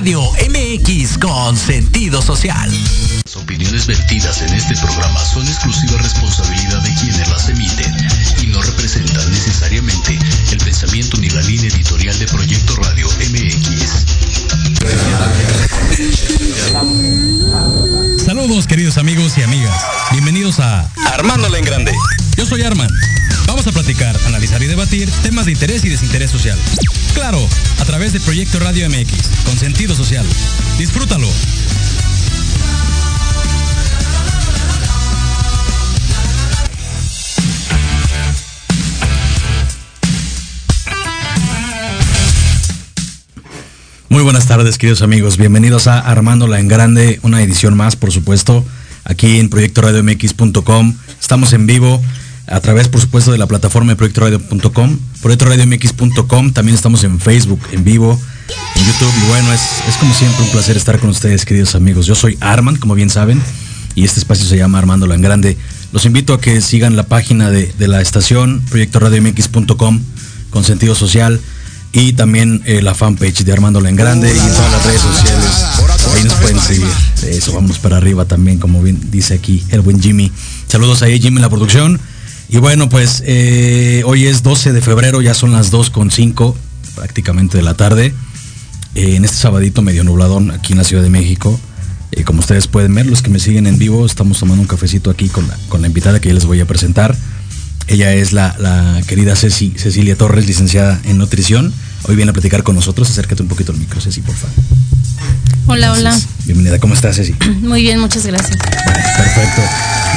Radio MX con sentido social. Las opiniones vertidas en este programa son exclusiva responsabilidad de quienes las emiten y no representan necesariamente el pensamiento ni la línea editorial de Proyecto Radio MX. Saludos queridos amigos y amigas. Bienvenidos a Armándola en Grande. Yo soy Arman. Vamos a platicar, analizar y debatir temas de interés y desinterés social. Claro, a través de Proyecto Radio MX, con sentido social. Disfrútalo. Muy buenas tardes, queridos amigos. Bienvenidos a Armándola en Grande, una edición más, por supuesto, aquí en proyectoradiomx.com. Estamos en vivo a través, por supuesto, de la plataforma de proyectoradio.com, proyectoradiomx.com. También estamos en Facebook, en vivo, en YouTube. Y bueno, es, es como siempre un placer estar con ustedes, queridos amigos. Yo soy Arman, como bien saben, y este espacio se llama Armándola en Grande. Los invito a que sigan la página de, de la estación, proyectoradiomx.com, con sentido social y también eh, la fanpage de Armando en Grande y todas las redes sociales. Ahí nos pueden seguir. Eso, vámonos para arriba también, como bien dice aquí el buen Jimmy. Saludos ahí, Jimmy, en la producción. Y bueno, pues eh, hoy es 12 de febrero, ya son las 2.5 prácticamente de la tarde. Eh, en este sabadito medio nubladón aquí en la Ciudad de México. Eh, como ustedes pueden ver, los que me siguen en vivo, estamos tomando un cafecito aquí con la, con la invitada que ya les voy a presentar. Ella es la, la querida Ceci, Cecilia Torres, licenciada en nutrición. Hoy viene a platicar con nosotros. Acércate un poquito al micro, Ceci, por favor. Hola, Entonces, Bienvenida. ¿Cómo estás, Ceci? hola. Muy bien, muchas gracias. Perfecto.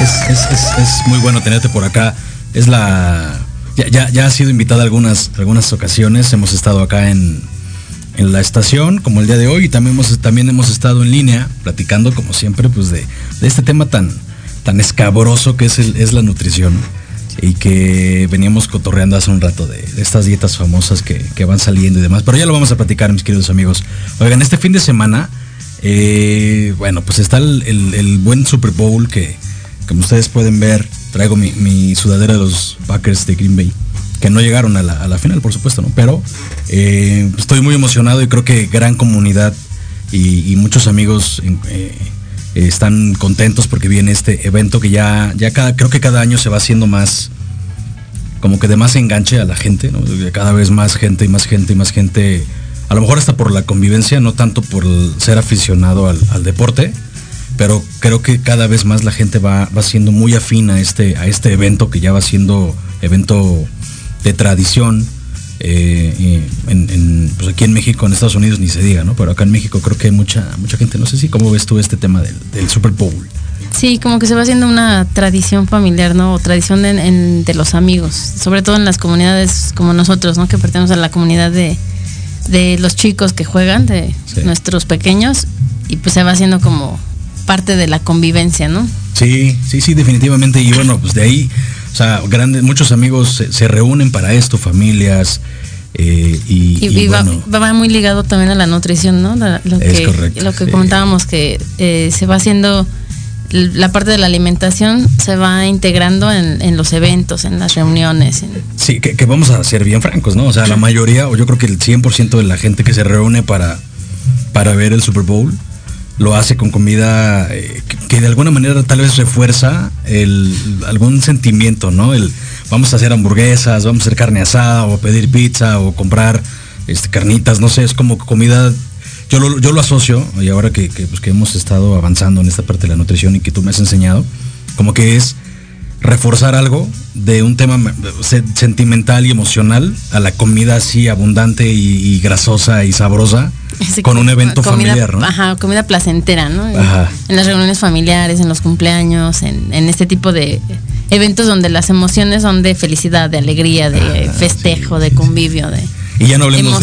Es, es- es- es muy bueno tenerte por acá. Es la. Ya, ya, ya has sido invitada algunas, algunas ocasiones. Hemos estado acá en, en la estación, como el día de hoy, y también hemos, también hemos estado en línea, platicando, como siempre, pues de, de este tema tan, tan escabroso que es, el- es la nutrición. Y que veníamos cotorreando hace un rato de, de estas dietas famosas que, que van saliendo y demás. Pero ya lo vamos a platicar, mis queridos amigos. Oigan, este fin de semana, eh, bueno, pues está el, buen Super Bowl que, como ustedes pueden ver, traigo mi, sudadera de los Packers de Green Bay, que no llegaron a la, final, por supuesto, ¿no? Pero eh, estoy muy emocionado y creo que gran comunidad y, muchos amigos eh, están contentos porque viene este evento que ya, ya cada, creo que cada año se va haciendo más, como que de más enganche a la gente, ¿no? Cada vez más gente y más gente y más gente, a lo mejor hasta por la convivencia, no tanto por ser aficionado al, deporte, pero creo que cada vez más la gente va, va siendo muy afín a este, a este evento que ya va siendo evento de tradición. eh, en, pues aquí en México, en Estados Unidos ni se diga, ¿no? Pero acá en México creo que hay mucha, mucha gente, no sé si cómo ves tú este tema del, Super Bowl. Sí, como que se va haciendo una tradición familiar, ¿no? O tradición de los amigos, sobre todo en las comunidades como nosotros, ¿no? Que pertenecemos a la comunidad de, de los chicos que juegan, de Sí. nuestros pequeños, y pues se va haciendo como parte de la convivencia, ¿no? Sí, sí, sí, definitivamente. Y bueno, pues de ahí, o sea, grandes, muchos amigos se, se reúnen para esto, familias. eh, y, Y, y y va, bueno, va muy ligado también a la nutrición, ¿no? La- lo, Es que, correcto, lo que sí. comentábamos, que eh, se va haciendo, la parte de la alimentación se va integrando en, en los eventos, en las reuniones. sí, que, vamos a ser bien francos, ¿no? O sea, la mayoría, o yo creo que el 100% de la gente que se reúne para, para ver el Super Bowl, lo hace con comida eh, que, que de alguna manera tal vez refuerza el, algún sentimiento, ¿no? El vamos a hacer hamburguesas, vamos a hacer carne asada, o pedir pizza, o comprar este, carnitas, no sé, es como comida. Yo lo, yo lo asocio, y ahora que, que, pues, que hemos estado avanzando en esta parte de la nutrición y que tú me has enseñado, como que es reforzar algo de un tema se- sentimental y emocional a la comida así abundante y, y grasosa y sabrosa con un evento comida, familiar, ¿no? Ajá, comida placentera, ¿no? En- Ajá. En las reuniones familiares, en los cumpleaños, en, en este tipo de eventos donde las emociones son de felicidad, de alegría, de Ah, festejo, de convivio, de Y ya no hablemos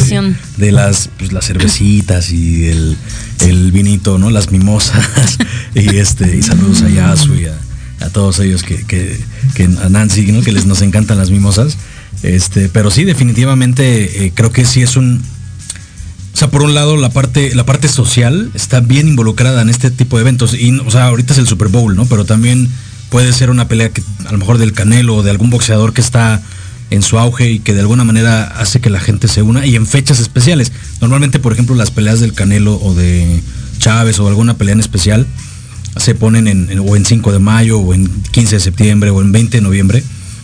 de, las, pues, las cervecitas y el, el vinito, ¿no? Las mimosas. y este, y saludos a Yasu y a, a todos ellos que, que, que a Nancy, ¿no? Que les nos encantan las mimosas. Este, pero sí, definitivamente eh, creo que sí es un. O sea, por un lado, la parte, la parte social está bien involucrada en este tipo de eventos. Y, o sea, ahorita es el Super Bowl, ¿no? Pero también puede ser una pelea que a lo mejor del Canelo o de algún boxeador que está en su auge y que de alguna manera hace que la gente se una y en fechas especiales. Normalmente, por ejemplo, las peleas del Canelo o de Chávez o alguna pelea en especial se ponen en, o en 5 de mayo o en 15 de septiembre o en 20 de noviembre,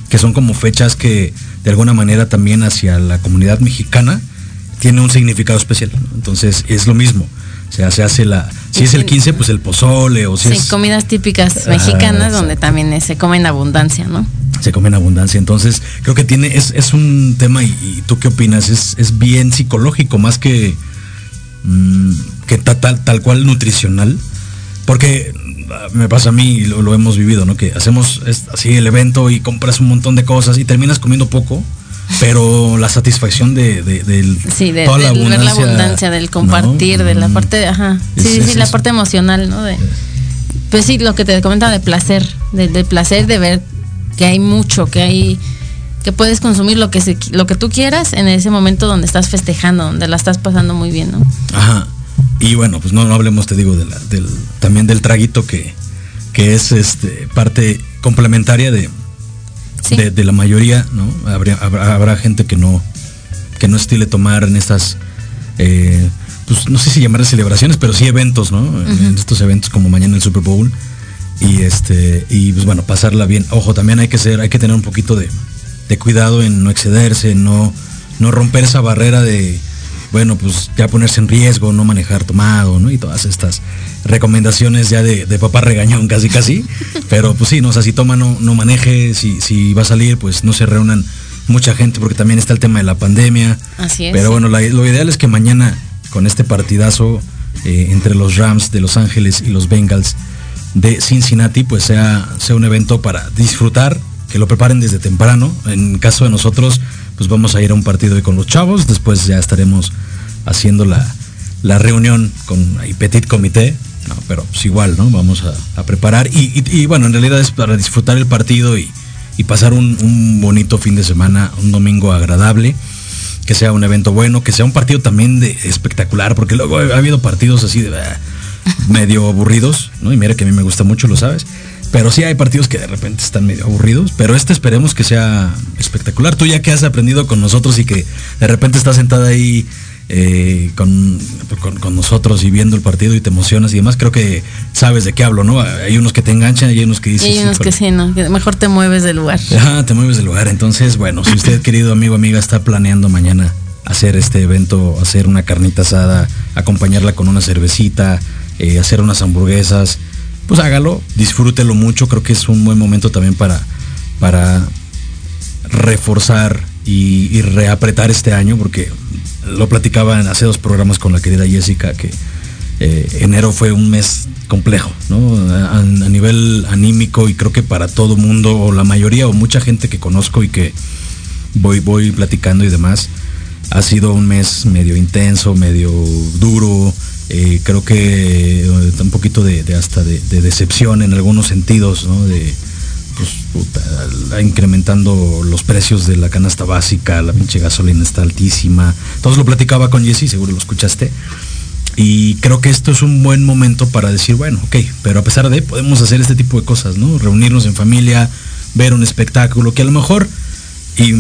que son como fechas que de alguna manera también hacia la comunidad mexicana tiene un significado especial. Entonces es lo mismo. O sea, se hace la. Si es el 15, pues el pozole o si sí, comidas típicas mexicanas donde también se come en abundancia, ¿no? Se come en abundancia. Entonces, creo que tiene, es, un tema, y, tú qué opinas, es, bien psicológico, más que, mm, que tal, tal cual nutricional. Porque ah, me pasa a mí, lo, lo hemos vivido, ¿no? Que hacemos así el evento y compras un montón de cosas y terminas comiendo poco pero la satisfacción de, de, toda la, abundancia, del compartir, de la parte, ajá, sí, sí, la parte emocional, ¿no? De, pues sí, lo que te comentaba de placer, de, placer de ver que hay mucho, que hay que puedes consumir lo que se, lo que tú quieras en ese momento donde estás festejando, donde la estás pasando muy bien, ¿no? Ajá. Y bueno, pues no, no hablemos, te digo, de la, del, también del traguito que, que es este parte complementaria de, de, la mayoría, ¿no? habrá, gente que no, que no estile tomar en estas, eh, pues no sé si llamar celebraciones, pero sí eventos, ¿no? En estos eventos como mañana el Super Bowl. Y este, y pues bueno, pasarla bien. Ojo, también hay que ser, hay que tener un poquito de, de cuidado en no excederse, no, no romper esa barrera de bueno, pues ya ponerse en riesgo, no manejar tomado, ¿no? Y todas estas recomendaciones ya de, papá regañón casi casi. Pero pues sí, no, o sea, si toma no, no maneje, si, si va a salir, pues no se reúnan mucha gente porque también está el tema de la pandemia. Así es. Pero bueno, lo ideal es que mañana con este partidazo eh, entre los Rams de Los Ángeles y los Bengals de Cincinnati, pues sea, sea un evento para disfrutar, que lo preparen desde temprano. En caso de nosotros, pues vamos a ir a un partido con los chavos, después ya estaremos haciendo la, reunión con el Petit Comité, no, pero pues igual, ¿no? Vamos a, preparar y, bueno, en realidad es para disfrutar el partido y, pasar un, bonito fin de semana, un domingo agradable, que sea un evento bueno, que sea un partido también de espectacular, porque luego ha habido partidos así de ah, medio aburridos, ¿no? Y mira que a mí me gusta mucho, lo sabes pero sí hay partidos que de repente están medio aburridos, pero este esperemos que sea espectacular. Tú ya que has aprendido con nosotros y que de repente estás sentada ahí eh, con, nosotros y viendo el partido y te emocionas y demás, creo que sabes de qué hablo, ¿no? Hay unos que te enganchan y hay unos que dicen... hay unos que sí, ¿no? Que mejor te mueves del lugar. Ajá, te mueves del lugar. Entonces, bueno, si usted, querido amigo, amiga, está planeando mañana hacer este evento, hacer una carnita asada, acompañarla con una cervecita, eh, hacer unas hamburguesas, pues hágalo, disfrútelo mucho, creo que es un buen momento también para, para reforzar y, reapretar este año, porque lo platicaba en hace dos programas con la querida Jessica, que eh, enero fue un mes complejo, ¿no? A, nivel anímico y creo que para todo mundo, o la mayoría, o mucha gente que conozco y que voy, voy platicando y demás, ha sido un mes medio intenso, medio duro, eh, creo que eh, un poquito de, hasta de, decepción en algunos sentidos, ¿no? De, pues, incrementando los precios de la canasta básica, la pinche gasolina está altísima. Todos lo platicaba con Jesse, seguro lo escuchaste. Y creo que esto es un buen momento para decir, bueno, ok, pero a pesar de, podemos hacer este tipo de cosas, ¿no? Reunirnos en familia, ver un espectáculo que a lo mejor y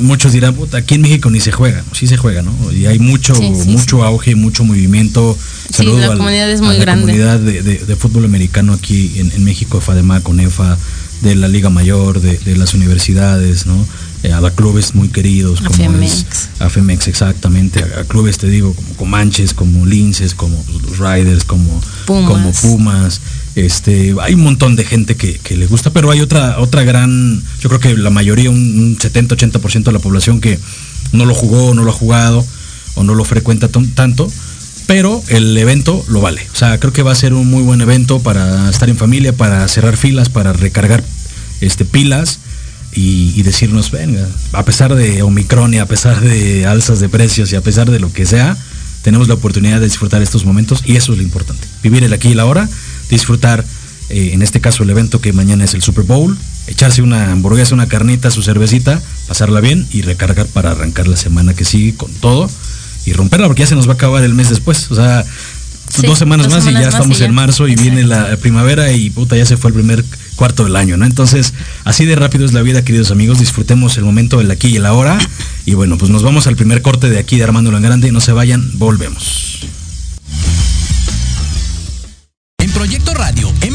muchos dirán, puta, aquí en México ni se juega, sí se juega, ¿no? Y hay mucho, mucho auge, mucho movimiento. Saludo la comunidad es muy a la comunidad de, fútbol americano aquí en, México, FADEMA, CONEFA, de la Liga Mayor, de, las universidades, ¿no? Eh, a los clubes muy queridos, como Afemex. Afemex, exactamente, a, clubes, te digo, como Comanches, como Linces, como Riders, como Como Pumas este, hay un montón de gente que, le gusta, pero hay otra, otra gran, yo creo que la mayoría, un 70-80% de la población que no lo jugó, no lo ha jugado o no lo frecuenta tanto, pero el evento lo vale. O sea, creo que va a ser un muy buen evento para estar en familia, para cerrar filas, para recargar este, pilas y, y decirnos, venga, a pesar de Omicron y a pesar de alzas de precios y a pesar de lo que sea, tenemos la oportunidad de disfrutar estos momentos y eso es lo importante. Vivir el aquí y la ahora disfrutar, eh, en este caso el evento que mañana es el Super Bowl, echarse una hamburguesa, una carnita, su cervecita, pasarla bien y recargar para arrancar la semana que sigue con todo y romperla porque ya se nos va a acabar el mes después. O sea, dos semanas más y ya estamos en marzo y, viene la primavera y puta, ya se fue el primer cuarto del año, ¿no? Entonces, así de rápido es la vida, queridos amigos. Disfrutemos el momento del aquí y el ahora. Y bueno, pues nos vamos al primer corte de aquí de Armándolo en Grande. No se vayan, volvemos.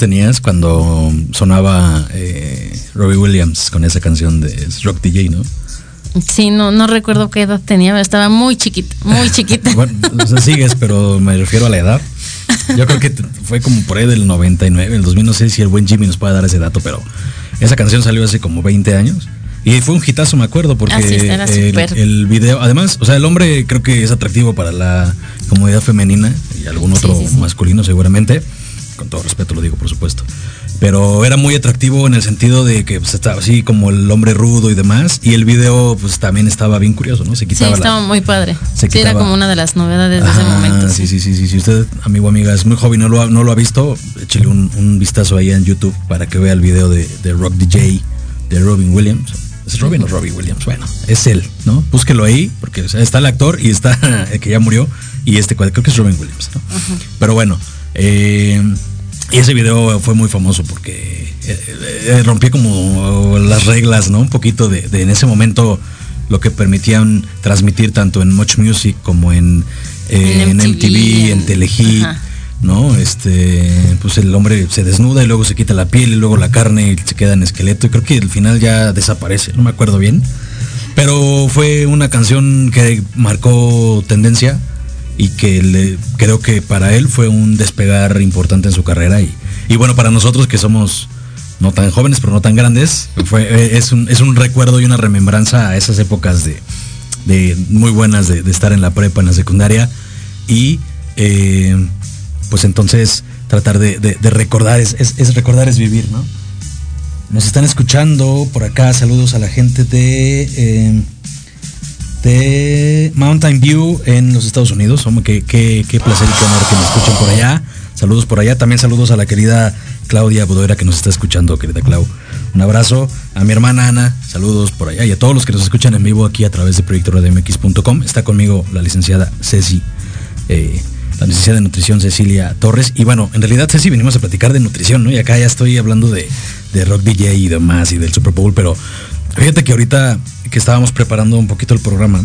Tenías cuando sonaba eh, Robbie Williams con esa canción de Rock DJ, no? Sí, no, no recuerdo qué edad tenía, estaba muy chiquita, muy chiquita. bueno, sigues, pero me refiero a la edad. Yo creo que fue como por ahí del 99, el 2000, no sé si el buen Jimmy nos puede dar ese dato, pero esa canción salió hace como 20 años. Y fue un hitazo, me acuerdo, porque el, el, video, además, o sea, el hombre creo que es atractivo para la comunidad femenina y algún otro masculino seguramente con todo respeto lo digo, por supuesto. Pero era muy atractivo en el sentido de que pues, estaba así como el hombre rudo y demás. Y el video pues también estaba bien curioso, ¿no? Se quitaba. Sí, estaba muy padre. sí, era como una de las novedades de ese momento. Sí, sí, sí, sí. Si usted, amigo amiga, es muy joven y no lo ha, no lo ha visto, échale un, vistazo ahí en YouTube para que vea el video de, Rock DJ de Robin Williams. ¿Es Robin o Robbie Williams? Bueno, es él, ¿no? Búsquelo ahí, porque está el actor y está el que ya murió, y este creo que es Robin Williams, ¿no? Pero bueno, eh, y ese video fue muy famoso porque eh, eh, rompía como las reglas, ¿no? Un poquito de, en ese momento lo que permitían transmitir tanto en Much Music como en, en MTV, en, Telehit, ¿no? Este, pues el hombre se desnuda y luego se quita la piel y luego la carne y se queda en esqueleto y creo que al final ya desaparece, no me acuerdo bien. Pero fue una canción que marcó tendencia y que creo que para él fue un despegar importante en su carrera y, bueno, para nosotros que somos no tan jóvenes pero no tan grandes, fue, eh, es, un, es un recuerdo y una remembranza a esas épocas de, muy buenas de, estar en la prepa, en la secundaria y eh, pues entonces tratar de, recordar, es, es, recordar es vivir, ¿no? Nos están escuchando por acá, saludos a la gente de... Eh, de Mountain View en los Estados Unidos. Hombre, qué, qué, placer y qué honor que me escuchen por allá. Saludos por allá. También saludos a la querida Claudia Bodoera que nos está escuchando, querida Clau. Un abrazo a mi hermana Ana, saludos por allá y a todos los que nos escuchan en vivo aquí a través de proyectoradmx.com. Está conmigo la licenciada Ceci, eh, la licenciada de nutrición Cecilia Torres. Y bueno, en realidad Ceci venimos a platicar de nutrición, ¿no? Y acá ya estoy hablando de, de rock DJ y demás y del Super Bowl, pero fíjate que ahorita que estábamos preparando un poquito el programa,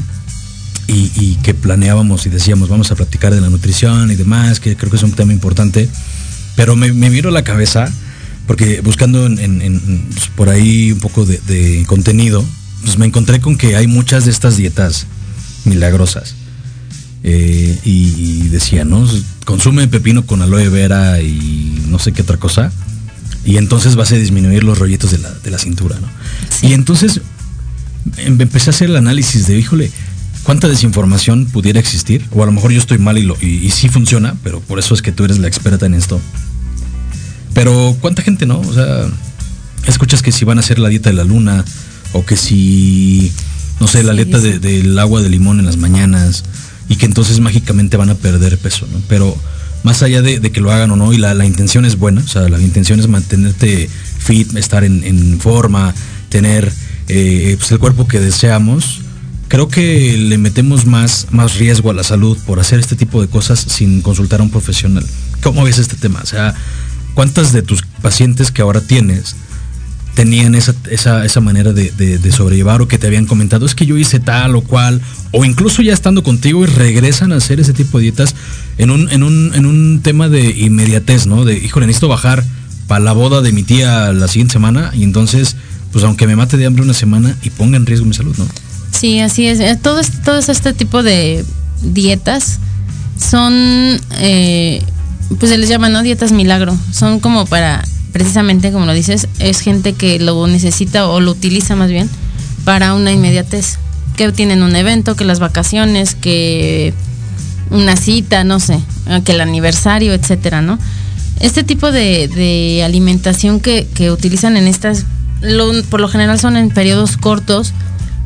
y, que planeábamos y decíamos, vamos a platicar de la nutrición y demás, que creo que es un tema importante, pero me, me miro la cabeza, porque buscando en, pues, por ahí un poco de, contenido, pues me encontré con que hay muchas de estas dietas milagrosas. Eh, y, decía, ¿no? Consume pepino con aloe vera y no sé qué otra cosa. Y entonces vas a disminuir los rollitos de la, cintura, ¿no? Y entonces empecé a hacer el análisis de, híjole, cuánta desinformación pudiera existir, o a lo mejor yo estoy mal y, lo, y, sí funciona, pero por eso es que tú eres la experta en esto. Pero cuánta gente no, o sea, escuchas que si van a hacer la dieta de la luna, o que si, no sé, la dieta del agua de limón en las mañanas, y que entonces mágicamente van a perder peso, ¿no? Pero más allá de, que lo hagan o no, y la, intención es buena, o sea, la intención es mantenerte fit, estar en, forma, tener eh, pues el cuerpo que deseamos, creo que le metemos más, más riesgo a la salud por hacer este tipo de cosas sin consultar a un profesional. ¿Cómo ves este tema? O sea, ¿cuántas de tus pacientes que ahora tienes tenían esa, esa, manera de, sobrellevar o que te habían comentado, es que yo hice tal o cual, o incluso ya estando contigo y regresan a hacer ese tipo de dietas en un, en un, en un tema de inmediatez, ¿no? De, híjole, necesito bajar para la boda de mi tía la siguiente semana y entonces, pues aunque me mate de hambre una semana y ponga en riesgo mi salud, ¿no? Sí, así es. Eh, todo, este tipo de dietas son, eh, pues se les llama, ¿no? Dietas milagro. Son como para, precisamente como lo dices, es gente que lo necesita o lo utiliza más bien para una inmediatez. Que tienen un evento, que las vacaciones, que una cita, no sé, que el aniversario, etcétera, ¿no? Este tipo de, alimentación que, utilizan en estas, por lo general son en periodos cortos,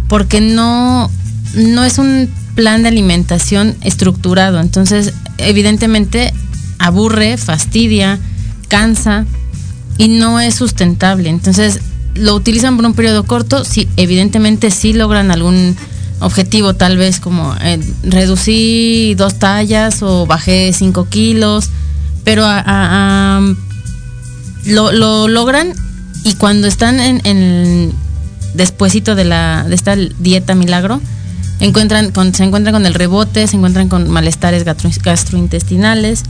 porque no, no es un plan de alimentación estructurado. Entonces, evidentemente, aburre, fastidia, cansa y no es sustentable. Entonces, lo utilizan por un periodo corto, sí, evidentemente sí logran algún objetivo, tal vez como eh, reducí dos tallas o bajé cinco kilos, pero lo, logran y cuando están en despuésito de, la, de esta dieta milagro, se encuentran con el rebote, se encuentran con malestares gastrointestinales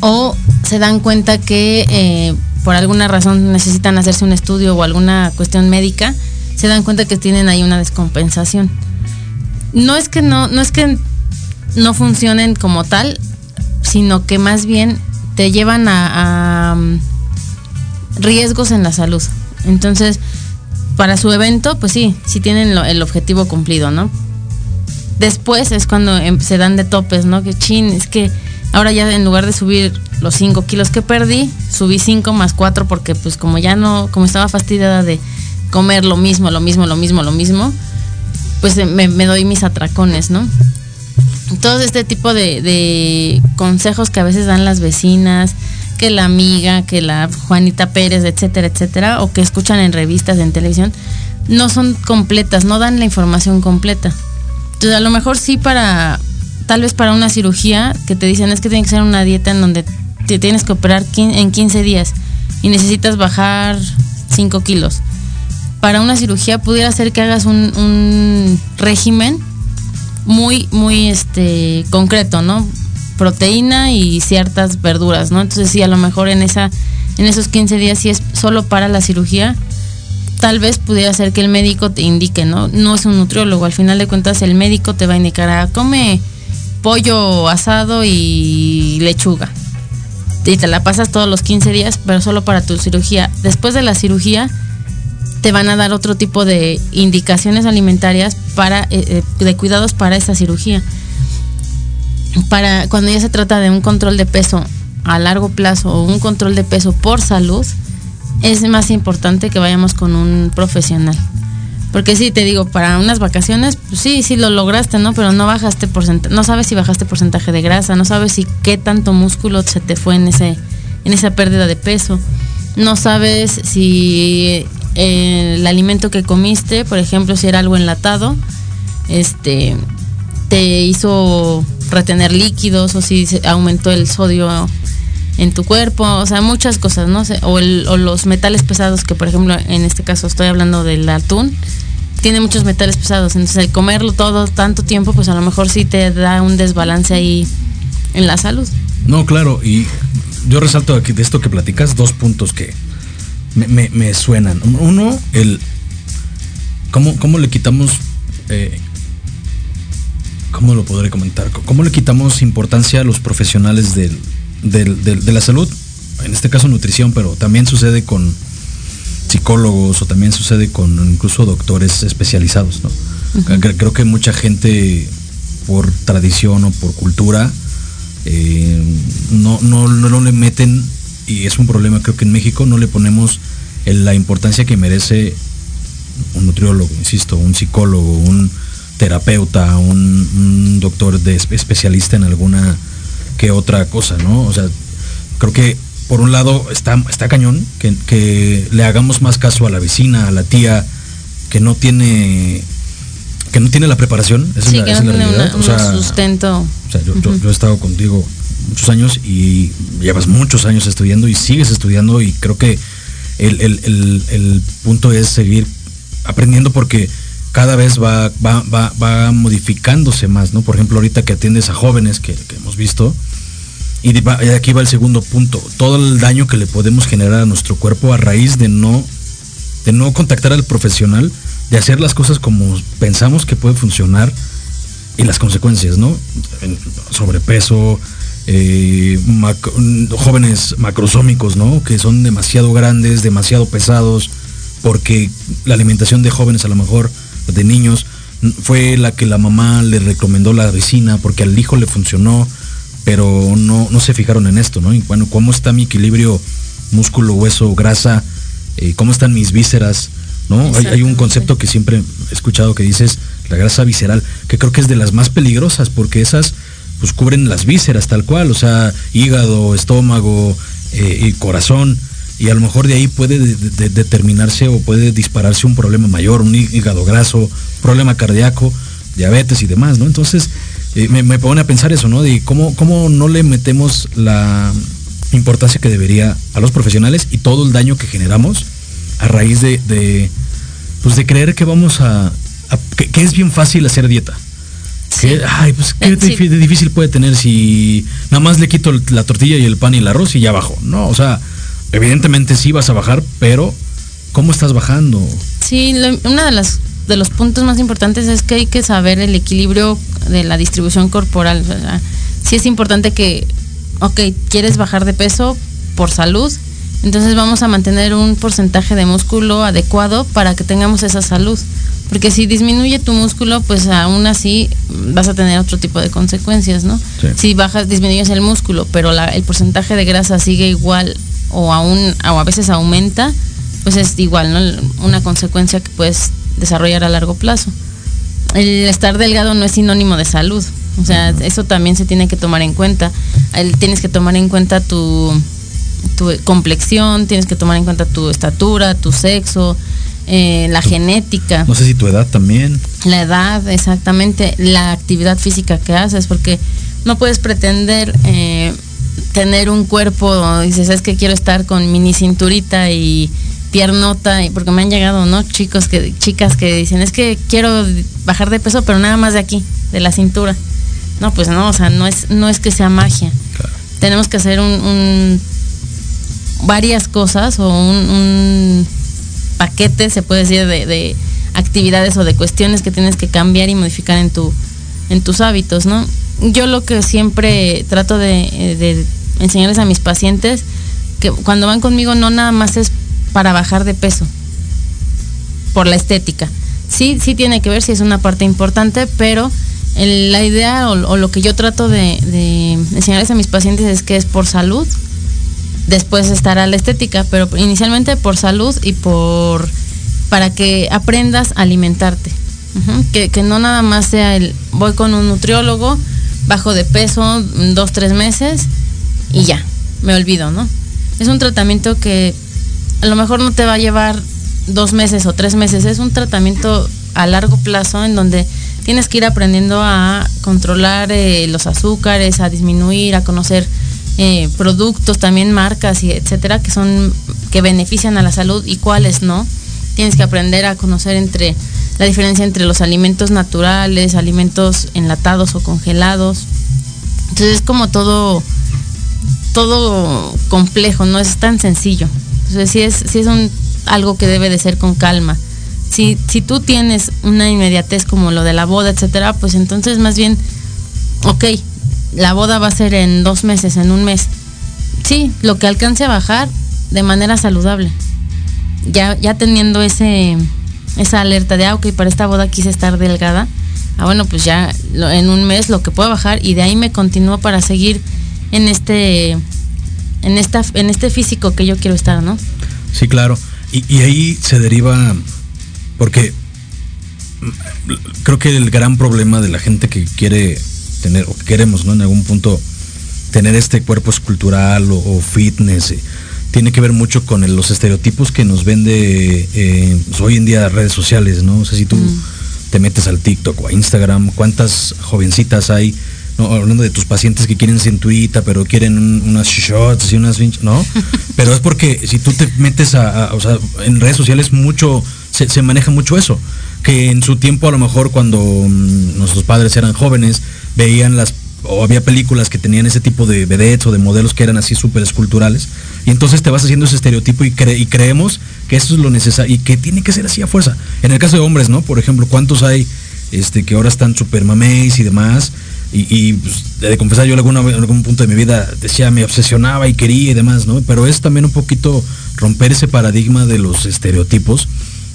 o se dan cuenta que eh, por alguna razón necesitan hacerse un estudio o alguna cuestión médica, se dan cuenta que tienen ahí una descompensación. No es que no, no es que no funcionen como tal, sino que más bien te llevan a, riesgos en la salud. Entonces, para su evento, pues sí, sí tienen el objetivo cumplido, ¿no? Después es cuando em, se dan de topes, ¿no? Que chin, es que ahora ya en lugar de subir los 5 kilos que perdí, subí 5 más 4 porque pues como ya no, como estaba fastidiada de comer lo mismo, lo mismo, lo mismo, lo mismo, pues eh, me, doy mis atracones, ¿no? Todo este tipo de, de consejos que a veces dan las vecinas, que la amiga, que la Juanita Pérez, etcétera, etcétera, o que escuchan en revistas, en televisión, no son completas, no dan la información completa. Entonces, a lo mejor sí para, tal vez para una cirugía, que te dicen es que tiene que ser una dieta en donde te tienes que operar en 15 días y necesitas bajar 5 kilos. Para una cirugía pudiera ser que hagas un, un régimen muy, muy este, concreto, ¿no? Proteína y ciertas verduras, ¿no? Entonces sí, a lo mejor en, esa, en esos 15 días, si es solo para la cirugía, tal vez pudiera ser que el médico te indique, ¿no? No es un nutriólogo, al final de cuentas el médico te va a indicar, ah, come pollo asado y lechuga. Y te la pasas todos los 15 días, pero solo para tu cirugía. Después de la cirugía, te van a dar otro tipo de indicaciones alimentarias para, eh, eh, de cuidados para esa cirugía para cuando ya se trata de un control de peso a largo plazo o un control de peso por salud, es más importante que vayamos con un profesional. Porque sí, te digo, para unas vacaciones, pues sí, sí lo lograste, ¿no? Pero no bajaste porcentaje, no sabes si bajaste porcentaje de grasa, no sabes si qué tanto músculo se te fue en ese, en esa pérdida de peso. No sabes si eh, el alimento que comiste, por ejemplo, si era algo enlatado, este, te hizo retener líquidos o si aumentó el sodio en tu cuerpo, o sea, muchas cosas, ¿no? O, o los metales pesados, que por ejemplo, en este caso estoy hablando del atún, tiene muchos metales pesados, entonces el comerlo todo tanto tiempo, pues a lo mejor sí te da un desbalance ahí en la salud. No, claro, y yo resalto aquí de esto que platicas dos puntos que me, suenan. Uno, el cómo, cómo le quitamos, eh, cómo lo podré comentar, cómo le quitamos importancia a los profesionales del, de la salud, en este caso nutrición, pero también sucede con psicólogos o también sucede con incluso doctores especializados, ¿no? Creo que mucha gente por tradición o por cultura eh, no, no, no le meten, y es un problema creo que en México no le ponemos la importancia que merece un nutriólogo, insisto, un psicólogo, un terapeuta, un, doctor de especialista en alguna que otra cosa, ¿no? O sea, creo que por un lado está, está cañón que, le hagamos más caso a la vecina, a la tía, que no tiene que no tiene la preparación, esa es la, realidad. o sea, sustento. O sea, yo, he estado contigo muchos años y llevas muchos años estudiando y sigues estudiando y creo que el, el punto es seguir aprendiendo porque cada vez va, modificándose más, ¿no? Por ejemplo, ahorita que atiendes a jóvenes que, hemos visto, y aquí va el segundo punto, todo el daño que le podemos generar a nuestro cuerpo a raíz de no, de no contactar al profesional, de hacer las cosas como pensamos que puede funcionar y las consecuencias, ¿no? Sobrepeso, eh, jóvenes macrosómicos, ¿no? Que son demasiado grandes, demasiado pesados, porque la alimentación de jóvenes a lo mejor de niños, fue la que la mamá le recomendó la vecina porque al hijo le funcionó, pero no, no se fijaron en esto, ¿no? Y bueno, ¿cómo está mi equilibrio músculo, hueso, grasa? Eh, ¿Cómo están mis vísceras? ¿No? Hay, un concepto que siempre he escuchado que dices la grasa visceral, que creo que es de las más peligrosas porque esas pues cubren las vísceras tal cual, o sea, hígado, estómago eh, y corazón y a lo mejor de ahí puede determinarse o puede dispararse un problema mayor, un hígado graso, problema cardíaco, diabetes y demás, ¿no? Entonces, eh, me, pone a pensar eso, ¿no? De cómo, cómo no le metemos la importancia que debería a los profesionales y todo el daño que generamos a raíz de, pues de creer que vamos a, que, es bien fácil hacer dieta. Que, ay, pues qué eh, difícil puede tener si nada más le quito la tortilla y el pan y el arroz y ya bajo. No, o sea, evidentemente sí vas a bajar, pero ¿cómo estás bajando? Sí, uno de las de los puntos más importantes es que hay que saber el equilibrio de la distribución corporal. sí es importante que, ok, quieres bajar de peso por salud, entonces vamos a mantener un porcentaje de músculo adecuado para que tengamos esa salud. Porque si disminuye tu músculo, pues aún así vas a tener otro tipo de consecuencias, ¿no? Si bajas, disminuyes el músculo, pero el porcentaje de grasa sigue igual o aún o a veces aumenta, pues es igual, ¿no? Una consecuencia que puedes desarrollar a largo plazo. El estar delgado no es sinónimo de salud, o sea, eso también se tiene que tomar en cuenta. tienes que tomar en cuenta tu, tu complexión, tienes que tomar en cuenta tu estatura, tu sexo, eh, la genética. No sé si tu edad también. La edad, exactamente, la actividad física que haces, porque no puedes pretender eh, tener un cuerpo, dices, es que quiero estar con mini cinturita y piernota, y porque me han llegado, ¿no? Chicos que, chicas que dicen, es que quiero bajar de peso, pero nada más de aquí, de la cintura. No, pues no, o sea, no es, no es que sea magia. Tenemos que hacer un, varias cosas o un, paquete, se puede decir, de, actividades o de cuestiones que tienes que cambiar y modificar en tu, en tus hábitos, ¿no? Yo lo que siempre trato de enseñarles a mis pacientes que cuando van conmigo no nada más es para bajar de peso, por la estética. Sí, sí tiene que ver, si es una parte importante, pero la idea o, lo que yo trato de, de, enseñarles a mis pacientes es que es por salud, después estará la estética, pero inicialmente por salud y por para que aprendas a alimentarte. que, que, no nada más sea el voy con un nutriólogo, bajo de peso dos, tres meses y ya, me olvido, ¿no? es un tratamiento que a lo mejor no te va a llevar dos meses o tres meses, es un tratamiento a largo plazo en donde tienes que ir aprendiendo a controlar eh, los azúcares, a disminuir, a conocer eh, productos, también marcas y etcétera, que son que benefician a la salud y cuáles no. Tienes que aprender a conocer entre la diferencia entre los alimentos naturales, alimentos enlatados o congelados. Entonces es como todo todo complejo, no es tan sencillo. Entonces sí es, sí es un, algo que debe de ser con calma. Si, si tú tienes una inmediatez como lo de la boda, etcétera, pues entonces más bien, ok, la boda va a ser en dos meses, en un mes. Sí, lo que alcance a bajar de manera saludable. Ya, ya teniendo ese, esa alerta de, ah, ok, para esta boda quise estar delgada. Ah, bueno, pues ya en un mes lo que puedo bajar y de ahí me continúo para seguir en este, en esta, en este físico que yo quiero estar, ¿no? Sí, claro. Y, ahí se deriva, porque creo que el gran problema de la gente que quiere tener, o que queremos, ¿no? En algún punto tener este cuerpo escultural o, fitness, eh, tiene que ver mucho con los estereotipos que nos vende eh, pues, hoy en día redes sociales, ¿no? O sea, si tú mm. te metes al TikTok o a Instagram, ¿cuántas jovencitas hay? ¿no? hablando de tus pacientes que quieren cinturita, pero quieren unas shots y unas ¿no? Pero es porque si tú te metes a, o sea, en redes sociales mucho, se, se, maneja mucho eso. Que en su tiempo a lo mejor cuando mm, nuestros padres eran jóvenes, veían las o había películas que tenían ese tipo de vedettes o de modelos que eran así súper esculturales. Y entonces te vas haciendo ese estereotipo y, creemos que eso es lo necesario y que tiene que ser así a fuerza. En el caso de hombres, ¿no? Por ejemplo, ¿cuántos hay este, que ahora están súper mameis y demás? Y, pues, de confesar, yo en algún punto de mi vida decía, me obsesionaba y quería y demás, ¿no? Pero es también un poquito romper ese paradigma de los estereotipos.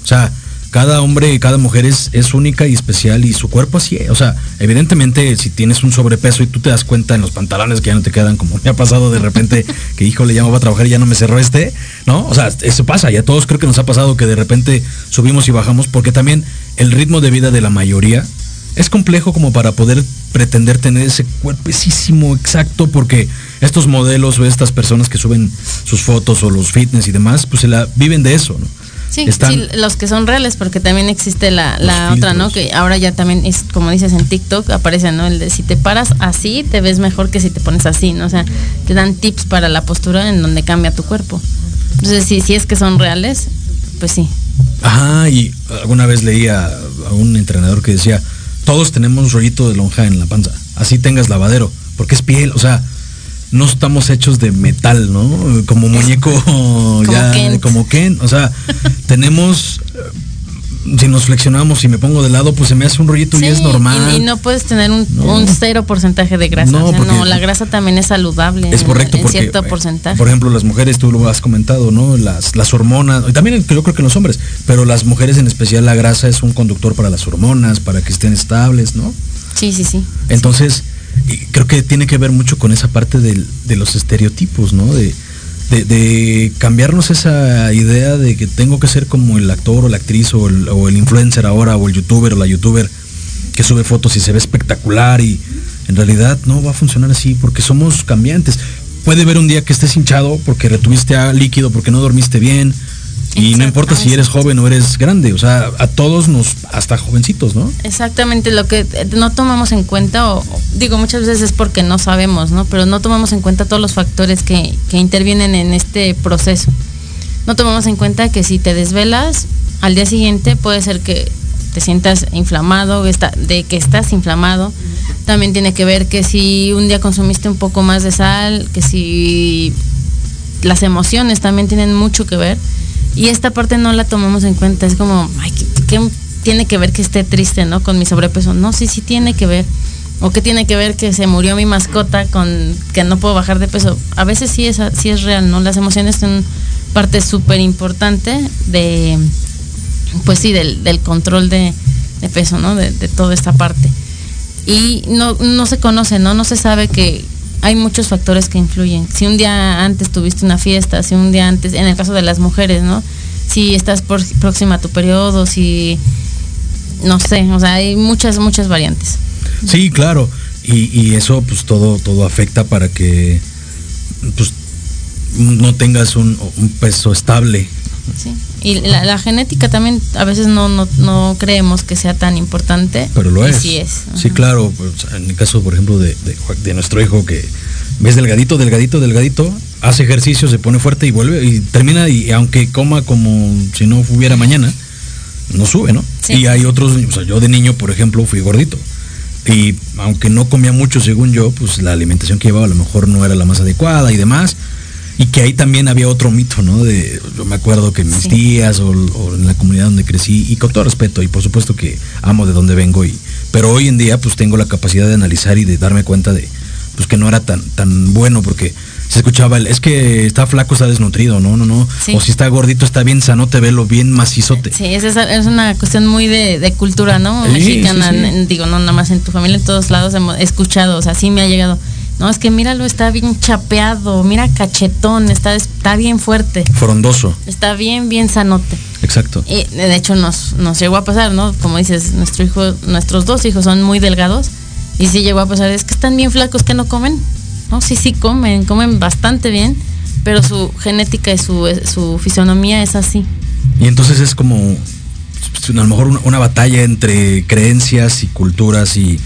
O sea, cada hombre y cada mujer es, es única y especial y su cuerpo así es. O sea, evidentemente si tienes un sobrepeso y tú te das cuenta en los pantalones que ya no te quedan, como me ha pasado de repente que hijo le llamo a trabajar y ya no me cerró este, ¿no? O sea, eso pasa y a todos creo que nos ha pasado que de repente subimos y bajamos porque también el ritmo de vida de la mayoría es complejo como para poder pretender tener ese cuerpecísimo exacto porque estos modelos o estas personas que suben sus fotos o los fitness y demás, pues se la viven de eso, ¿no? Sí, los que son reales, porque también existe la, la otra, ¿no? Que ahora ya también es, como dices en TikTok, aparece, ¿no? El de si te paras así, te ves mejor que si te pones así, ¿no? O sea, te dan tips para la postura en donde cambia tu cuerpo. Entonces, si, si es que son reales, pues sí. Ajá, y alguna vez leía a un entrenador que decía, todos tenemos un rollito de lonja en la panza, así tengas lavadero, porque es piel, o sea, no estamos hechos de metal, ¿no? Como muñeco ya, como Ken. O sea, tenemos eh, si nos flexionamos y me pongo de lado, pues se me hace un rollito y es normal. Y, no puedes tener un, cero porcentaje de grasa. No, no, la grasa también es saludable. Es correcto, en, cierto eh, porcentaje. Por ejemplo, las mujeres, tú lo has comentado, ¿no? Las, las hormonas, y también yo creo que en los hombres, pero las mujeres en especial la grasa es un conductor para las hormonas, para que estén estables, ¿no? Sí, sí, sí. Entonces, creo que tiene que ver mucho con esa parte de los estereotipos, ¿no? De, cambiarnos esa idea de que tengo que ser como el actor o la actriz o el, influencer ahora o el youtuber o la youtuber que sube fotos y se ve espectacular y en realidad no va a funcionar así porque somos cambiantes. Puede haber un día que estés hinchado porque retuviste líquido, porque no dormiste bien, y no importa si eres joven o eres grande, o sea, a todos nos, hasta jovencitos, ¿no? Exactamente, lo que no tomamos en cuenta, o digo muchas veces es porque no sabemos, ¿no? Pero no tomamos en cuenta todos los factores que, que intervienen en este proceso. No tomamos en cuenta que si te desvelas, al día siguiente puede ser que te sientas inflamado, de que estás inflamado. También tiene que ver que si un día consumiste un poco más de sal, que si las emociones también tienen mucho que ver y esta parte no la tomamos en cuenta. Es como, ay, ¿qué, tiene que ver que esté triste, ¿no? Con mi sobrepeso. No, sí, sí tiene que ver. O qué tiene que ver que se murió mi mascota con que no puedo bajar de peso. A veces sí es, sí es real, ¿no? Las emociones son parte súper importante de, pues sí, del, control de, peso, ¿no? De, de, toda esta parte. Y no, no se conoce, ¿no? No se sabe que, hay muchos factores que influyen. Si un día antes tuviste una fiesta, si un día antes, en el caso de las mujeres, ¿no? Si estás por, próxima a tu periodo, si, no sé, o sea, hay muchas, muchas variantes. Sí, claro. Y, eso, pues todo, todo afecta para que, pues, no tengas un, peso estable. Sí. Y la, genética también a veces no, no, creemos que sea tan importante. Pero lo es. Sí es. Sí, claro. Pues, en el caso, por ejemplo, de, de, nuestro hijo que ves delgadito, delgadito, delgadito, hace ejercicio, se pone fuerte y vuelve y termina y aunque coma como si no hubiera mañana, no sube, ¿no? Y hay otros, o sea, yo de niño, por ejemplo, fui gordito. Y aunque no comía mucho, según yo, pues la alimentación que llevaba a lo mejor no era la más adecuada y demás. Y que ahí también había otro mito, ¿no? De, yo me acuerdo que mis tías o, en la comunidad donde crecí, y con todo respeto, y por supuesto que amo de dónde vengo, y, pero hoy en día pues tengo la capacidad de analizar y de darme cuenta de pues que no era tan, tan bueno, porque se escuchaba el, es que está flaco, está desnutrido, no, no, no. O si está gordito, está bien sanote, velo bien macizote. Sí, es, es una cuestión muy de, cultura, ¿no? Mexicana, digo, no nada más en tu familia, en todos lados hemos escuchado, o sea, sí me ha llegado. No, es que míralo, está bien chapeado, mira cachetón, está, está bien fuerte. Frondoso. Está bien, bien sanote. Exacto. Y de hecho nos, nos llegó a pasar, ¿no? Como dices, nuestro hijo, nuestros dos hijos son muy delgados. Y sí llegó a pasar, es que están bien flacos que no comen. No, sí, sí comen, comen bastante bien, pero su genética y su, su fisonomía es así. Y entonces es como pues, a lo mejor una, batalla entre creencias y culturas y,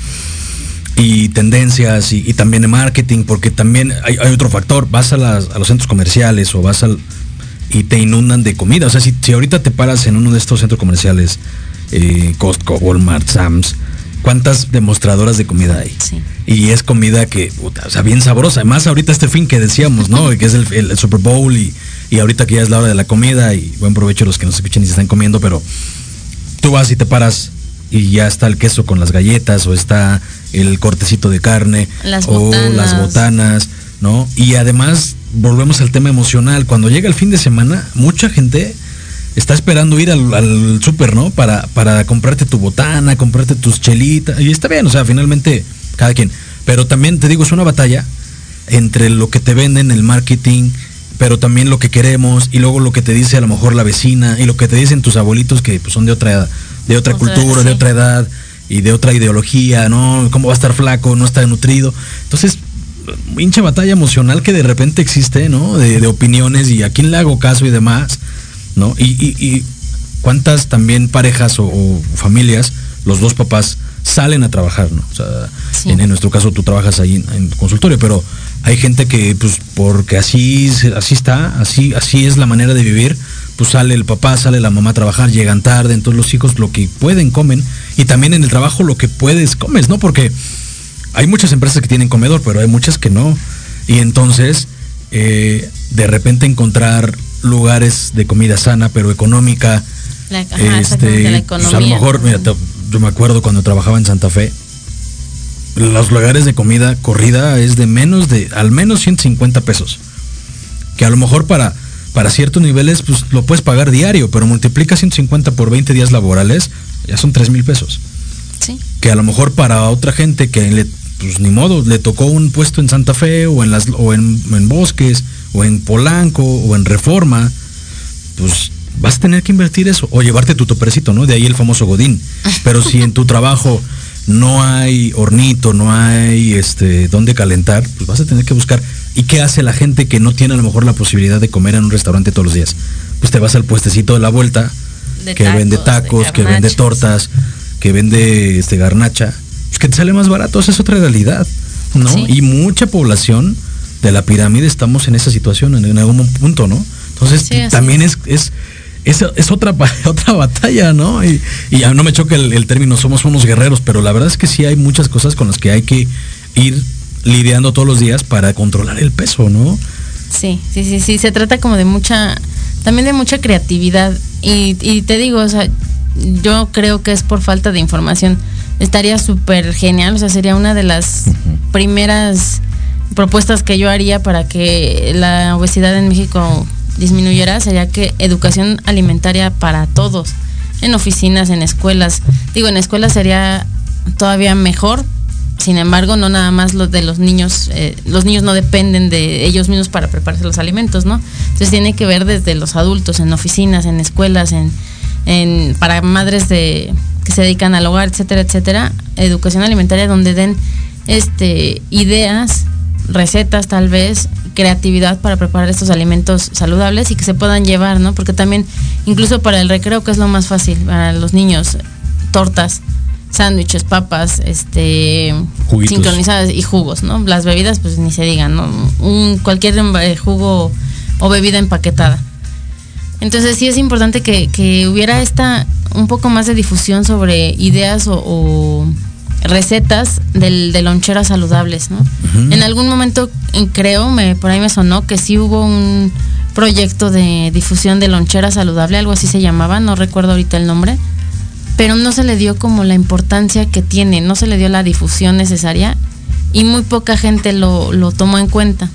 y tendencias y, también de marketing, porque también hay, otro factor, vas a, las, a, los centros comerciales o vas al y te inundan de comida. O sea, si, si ahorita te paras en uno de estos centros comerciales, eh, Costco, Walmart, Sam's, cuántas demostradoras de comida hay. Y es comida que, o sea, bien sabrosa. Además, ahorita este fin que decíamos, ¿no? que es el, Super Bowl y, y, ahorita que ya es la hora de la comida y buen provecho los que nos escuchen y se están comiendo, pero tú vas y te paras y ya está el queso con las galletas o está el cortecito de carne o las botanas, ¿no? Y además volvemos al tema emocional. Cuando llega el fin de semana, mucha gente está esperando ir al, al súper, ¿no? Para, para comprarte tu botana, comprarte tus chelitas. Y está bien, o sea, finalmente, cada quien. Pero también te digo, es una batalla entre lo que te venden, el marketing, pero también lo que queremos, y luego lo que te dice a lo mejor la vecina, y lo que te dicen tus abuelitos que pues, son de otra, de otra cultura, de otra edad, y de otra ideología, ¿no? ¿Cómo va a estar flaco? No está nutrido. Entonces, hincha batalla emocional que de repente existe, ¿no? De, de opiniones y a quién le hago caso y demás. ¿no? Y, cuántas también parejas o, familias, los dos papás salen a trabajar, ¿no? O sea, en, nuestro caso tú trabajas ahí en, consultorio, pero hay gente que, pues, porque así, así está, así, así es la manera de vivir, pues sale el papá, sale la mamá a trabajar, llegan tarde, entonces los hijos lo que pueden comen, y también en el trabajo lo que puedes comes, ¿no? Porque hay muchas empresas que tienen comedor, pero hay muchas que no. Y entonces, eh, de repente encontrar lugares de comida sana pero económica. este, pues, a lo mejor, mira, yo me acuerdo cuando trabajaba en Santa Fe, los lugares de comida corrida es de menos de, al menos 150 pesos. Que a lo mejor para, para ciertos niveles, pues lo puedes pagar diario, pero multiplica 150 por 20 días laborales, ya son 3 mil pesos. Sí. Que a lo mejor para otra gente que le, pues ni modo, le tocó un puesto en Santa Fe o en las, o en, en bosques, o en Polanco o en Reforma, pues vas a tener que invertir eso o llevarte tu topercito, ¿no? De ahí el famoso Godín. Pero si en tu trabajo no hay hornito, no hay este dónde calentar, pues vas a tener que buscar. ¿Y qué hace la gente que no tiene a lo mejor la posibilidad de comer en un restaurante todos los días? Pues te vas al puestecito de la vuelta, que vende tacos, que vende tortas, que vende este garnacha, pues que te sale más barato, esa es otra realidad, ¿no? Y mucha población de la pirámide estamos en esa situación en, algún punto, ¿no? Entonces también es, es, es, otra, otra batalla, ¿no? Y, ya no me choca el, término somos unos guerreros, pero la verdad es que sí hay muchas cosas con las que hay que ir lidiando todos los días para controlar el peso, ¿no? Sí, sí, sí, sí, se trata como de mucha, también de mucha creatividad. Y, y te digo, o sea, yo creo que es por falta de información. Estaría súper genial, o sea, sería una de las primeras propuestas que yo haría para que la obesidad en México disminuyera sería que educación alimentaria para todos, en oficinas, en escuelas. Digo, en escuelas sería todavía mejor, sin embargo, no nada más los de los niños, eh, los niños no dependen de ellos mismos para prepararse los alimentos, ¿no? Entonces tiene que ver desde los adultos, en oficinas, en escuelas, en, en para madres de que se dedican al hogar, etcétera, etcétera, educación alimentaria donde den este ideas recetas tal vez, creatividad para preparar estos alimentos saludables y que se puedan llevar, ¿no? Porque también, incluso para el recreo, que es lo más fácil para los niños, tortas, sándwiches, papas, este, sincronizadas y jugos, ¿no? Las bebidas, pues ni se digan, ¿no? Un, cualquier eh, jugo o bebida empaquetada. Entonces sí es importante que, hubiera esta un poco más de difusión sobre ideas o, recetas de loncheras saludables, ¿no? En algún momento creo, me, por ahí me sonó que sí hubo un proyecto de difusión de lonchera saludable, algo así se llamaba, no recuerdo ahorita el nombre, pero no se le dio como la importancia que tiene, no se le dio la difusión necesaria y muy poca gente lo, lo tomó en cuenta.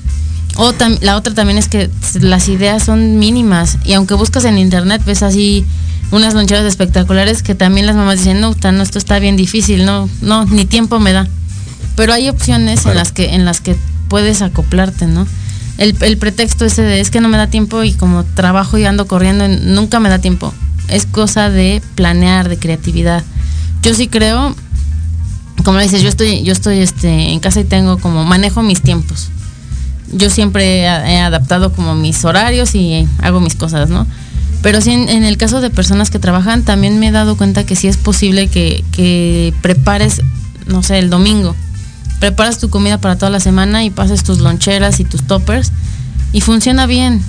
O la otra también es que las ideas son mínimas y aunque buscas en internet ves así unas loncheras espectaculares que también las mamás dicen, no, no, esto está bien difícil, no, no, ni tiempo me da. Pero hay opciones en las que en las que puedes acoplarte, ¿no? El, pretexto ese de es que no me da tiempo y como trabajo y ando corriendo, nunca me da tiempo. Es cosa de planear, de creatividad. Yo sí creo, como dices, yo estoy, yo estoy este, en casa y tengo como manejo mis tiempos yo siempre he adaptado como mis horarios y hago mis cosas, ¿no? Pero sí, en, el caso de personas que trabajan, también me he dado cuenta que sí es posible que, prepares, no sé, el domingo. Preparas tu comida para toda la semana y pases tus loncheras y tus toppers y funciona bien.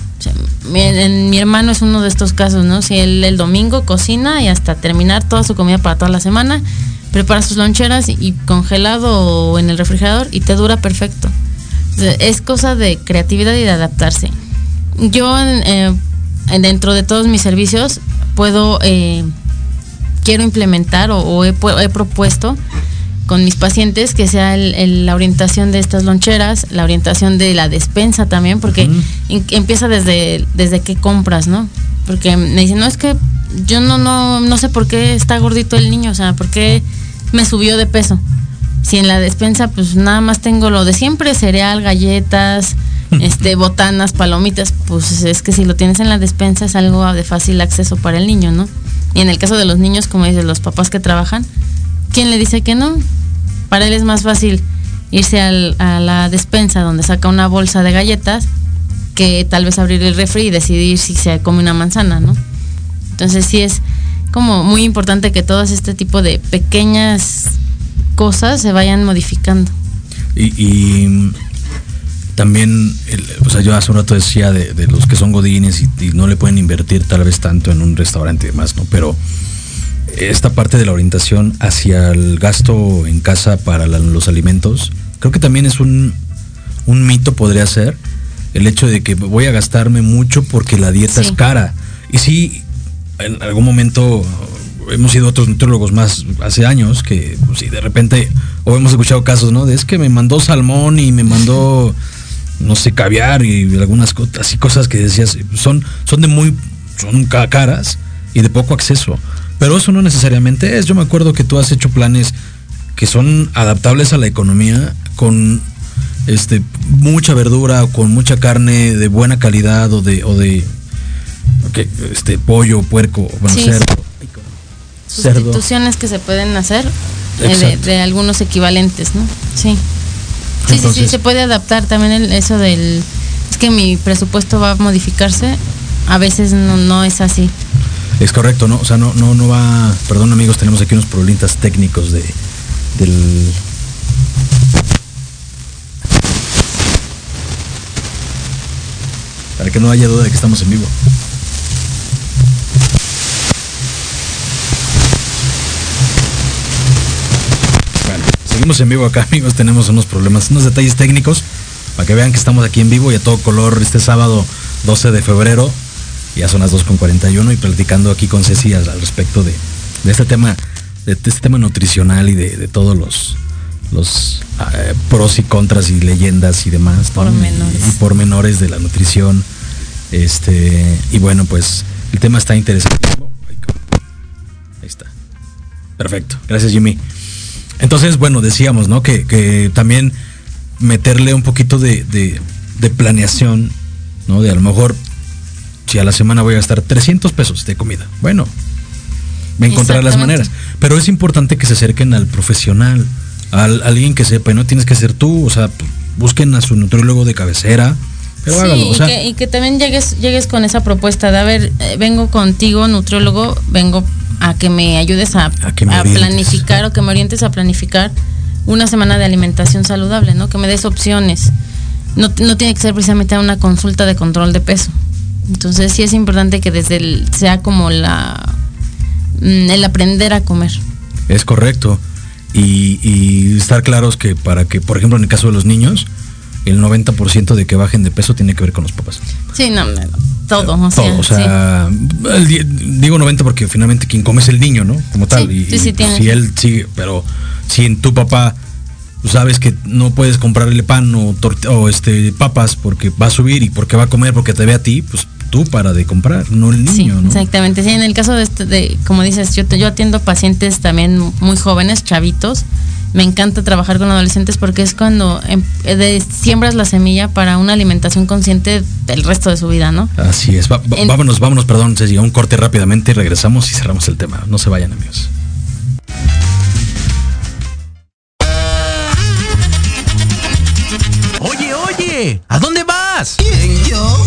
mi, hermano es uno de estos casos, ¿no? Si él el domingo cocina y hasta terminar toda su comida para toda la semana, preparas sus loncheras y congelado o en el refrigerador y te dura perfecto es cosa de creatividad y de adaptarse. Yo eh, dentro de todos mis servicios puedo, eh, quiero implementar o, he, propuesto con mis pacientes que sea la orientación de estas loncheras, la orientación de la despensa también, porque empieza desde, desde qué compras, ¿no? Porque me dicen, no, es que yo no, no, no sé por qué está gordito el niño, o sea, por qué me subió de peso si en la despensa pues nada más tengo lo de siempre, cereal, galletas, este, botanas, palomitas, pues es que si lo tienes en la despensa es algo de fácil acceso para el niño, ¿no? Y en el caso de los niños, como dicen los papás que trabajan, ¿quién le dice que no? Para él es más fácil irse a la despensa donde saca una bolsa de galletas que tal vez abrir el refri y decidir si se come una manzana, ¿no? Entonces sí es como muy importante que todo este tipo de pequeñas cosas se vayan modificando. Y, también, o sea, yo hace un rato decía de, los que son godines y, no le pueden invertir tal vez tanto en un restaurante y demás, ¿no? Pero esta parte de la orientación hacia el gasto en casa para los alimentos, creo que también es un, un mito, podría ser, el hecho de que voy a gastarme mucho porque la dieta es cara. Y sí, en algún momento hemos sido otros nutriólogos más hace años que si pues, de repente, o hemos escuchado casos, ¿no? De es que me mandó salmón y me mandó, no sé, caviar y algunas cosas, y cosas que decías, son, son de muy, son caras y de poco acceso. Pero eso no necesariamente es. Yo me acuerdo que tú has hecho planes que son adaptables a la economía con este mucha verdura o con mucha carne de buena calidad o de o de este pollo, puerco, bueno, cerdo sustituciones que se pueden hacer eh, de, algunos equivalentes, ¿no? Sí. Sí, sí, sí, se puede adaptar también eso del... Es que mi presupuesto va a modificarse, a veces no, es así. Es correcto, ¿no? O sea, no, no, no va... Perdón amigos, tenemos aquí unos problemas técnicos de, del... Para que no haya duda de que estamos en vivo. Seguimos en vivo acá, amigos. Tenemos unos problemas, unos detalles técnicos para que vean que estamos aquí en vivo y a todo color este sábado 12 de febrero. Ya son las 2.41 y platicando aquí con Ceci al, respecto de, este tema, de, este tema nutricional y de, todos los, los eh, pros y contras y leyendas y demás. Pormenores. Y, y pormenores de la nutrición. Este, y bueno, pues el tema está interesante. Ahí está. Perfecto. Gracias, Jimmy. Entonces, bueno, decíamos, ¿no? Que, también meterle un poquito de, planeación, ¿no? De a lo mejor, si a la semana voy a gastar 300 pesos de comida. Bueno, me encontrar las maneras. Pero es importante que se acerquen al profesional, al alguien que sepa, y no tienes que ser tú, o sea, busquen a su nutriólogo de cabecera. Pero hágalo, y, que, también llegues, llegues con esa propuesta de, a ver, eh, vengo contigo, nutriólogo, vengo a que me ayudes a, planificar o que me orientes a planificar una semana de alimentación saludable, ¿no? Que me des opciones. No, no tiene que ser precisamente una consulta de control de peso. Entonces sí es importante que desde el, sea como la mm, el aprender a comer. Es correcto. Y, estar claros que para que, por ejemplo, en el caso de los niños, el 90% de que bajen de peso tiene que ver con los papás. Sí, no, todo. O sea, todo, o sea digo 90 porque finalmente quien come es el niño, ¿no? Como tal. y, sí, si él sigue, pero si en tu papá sabes que no puedes comprarle pan o, o este papas porque va a subir y porque va a comer porque te ve a ti, pues tú para de comprar, no el niño. Sí, exactamente. Sí, en el caso de, este, de como dices, yo, yo atiendo pacientes también muy jóvenes, chavitos. Me encanta trabajar con adolescentes porque es cuando em, siembras la semilla para una alimentación consciente del resto de su vida, ¿no? Así es. vámonos, vámonos, perdón, Ceci, un corte rápidamente y regresamos y cerramos el tema. No se vayan, amigos. Oye, oye, ¿a dónde vas? ¿Quién, yo?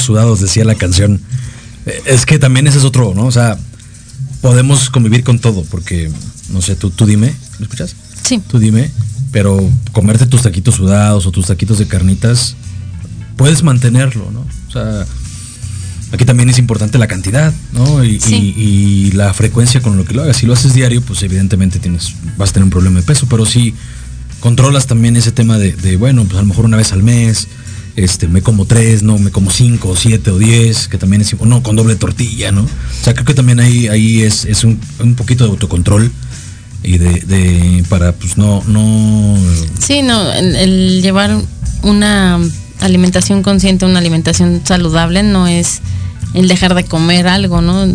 Sudados, decía la canción. Eh, es que también ese es otro, ¿no? O sea, podemos convivir con todo, porque, no sé, tú, tú dime, ¿me escuchas? Sí. Tú dime, pero comerte tus taquitos sudados o tus taquitos de carnitas, puedes mantenerlo, ¿no? O sea, aquí también es importante la cantidad, ¿no? Y, la frecuencia con lo que lo hagas. Si lo haces diario, pues evidentemente tienes, vas a tener un problema de peso, pero si controlas también ese tema de, de bueno, pues a lo mejor una vez al mes, este, me como tres, no, me como cinco, o siete o diez, que también es, no, con doble tortilla, ¿no? O sea, creo que también ahí, ahí es, es un, poquito de autocontrol y de, para, pues no, no. Sí, no, el, llevar una alimentación consciente, una alimentación saludable no es el dejar de comer algo, ¿no?